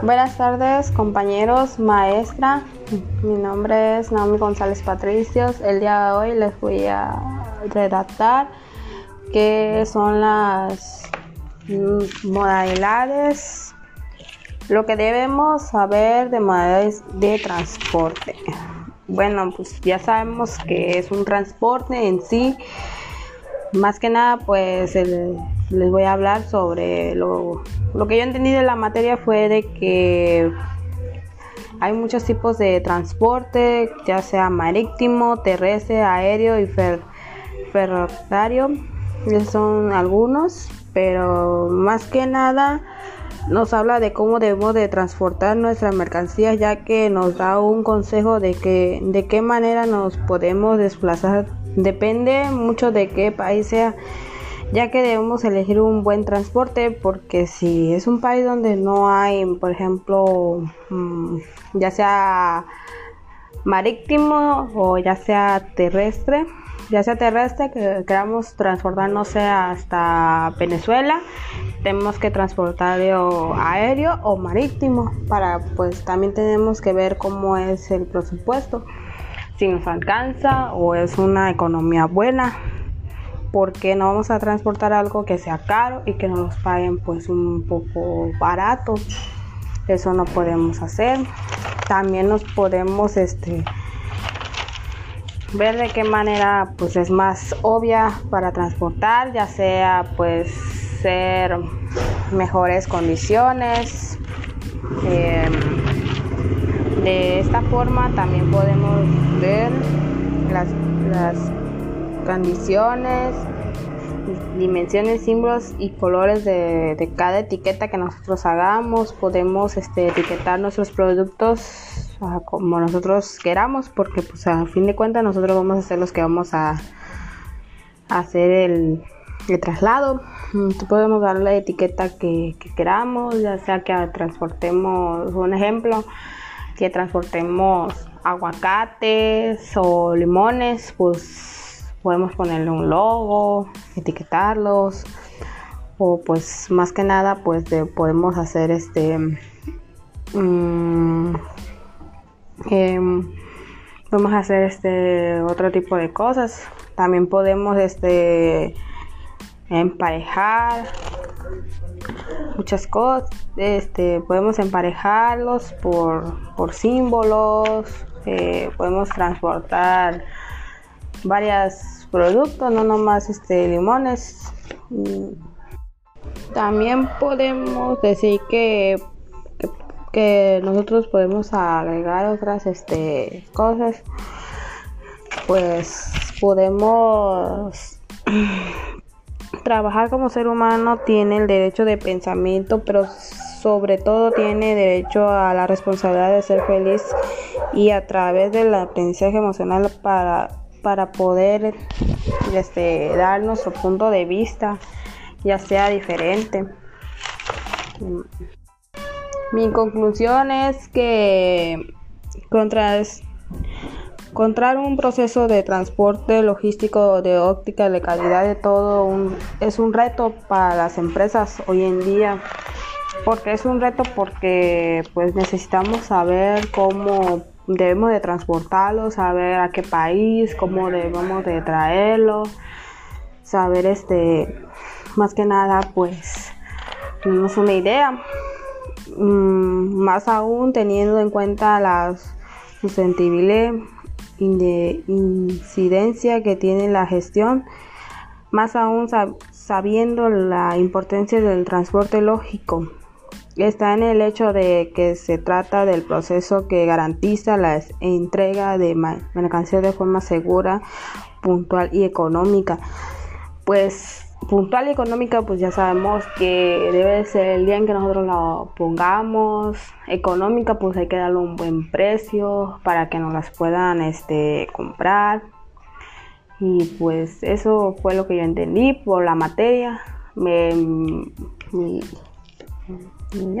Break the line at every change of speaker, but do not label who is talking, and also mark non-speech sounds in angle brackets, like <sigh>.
Buenas tardes compañeros, maestra. Mi nombre es Naomi González Patricios. El día de hoy les voy a redactar qué son las modalidades, lo que debemos saber de modalidades de transporte. Bueno, pues ya sabemos que es un transporte en sí. Más que nada, pues les voy a hablar sobre lo, lo que yo entendí de la materia fue de que hay muchos tipos de transporte, ya sea marítimo, terrestre, aéreo y ferroviario. Esos son algunos, pero más que nada nos habla de cómo debemos de transportar nuestras mercancías ya que nos da un consejo de que de qué manera nos podemos desplazar depende mucho de qué país sea ya que debemos elegir un buen transporte porque si es un país donde no hay por ejemplo mm, ya sea marítimo o ya sea terrestre ya sea terrestre que queramos transportarnos hasta Venezuela tenemos que transportar aéreo o marítimo para pues también tenemos que ver cómo es el presupuesto si nos alcanza o es una economía buena porque no vamos a transportar algo que sea caro y que nos paguen pues un poco barato eso no podemos hacer. También nos podemos este ver de qué manera pues es más obvia para transportar ya sea pues ser mejores condiciones em, de esta forma también podemos ver las condiciones dimensiones, símbolos y colores de, cada etiqueta que nosotros hagamos. Podemos este, etiquetar nuestros productos como nosotros queramos, porque pues a fin de cuentas nosotros vamos a ser los que vamos a, hacer el, traslado. Mm, podemos darle la etiqueta que, queramos, ya sea que transportemos, un ejemplo, que transportemos aguacates o limones, pues podemos ponerle un logo, etiquetarlos o pues más que nada pues podemos hacer este Em, vamos a hacer este otro tipo de cosas. También podemos este emparejar muchas cosas. Este podemos emparejarlos por, por símbolos. Eh, podemos transportar varios productos, no nomás este limones. También podemos decir que que nosotros podemos agregar otras este, cosas, pues podemos <clears throat> trabajar como ser humano, tiene el derecho de pensamiento, pero sobre todo tiene derecho a la responsabilidad de ser feliz y a través del aprendizaje emocional para, para poder este, dar nuestro punto de vista, ya sea diferente. Mi conclusión es que contra, encontrar un proceso de transporte logístico de óptica de calidad de todo es un reto para las empresas hoy en día porque es un reto porque pues necesitamos saber cómo debemos de transportarlo, saber a qué país, cómo debemos de traerlo, saber este más que nada pues tenemos una idea Mm, más aún teniendo en cuenta la sustentabilidad de incidencia que tiene la gestión, más aún sabiendo la importancia del transporte lógico. Está en el hecho de que se trata del proceso que garantiza la entrega de mercancías de forma segura, puntual y económica. Pues puntual y económica, pues ya sabemos que debe ser el día en que nosotros la pongamos. Económica, pues hay que darle un buen precio para que nos las puedan este, comprar. Y pues eso fue lo que yo entendí por la materia. Me, 嗯饮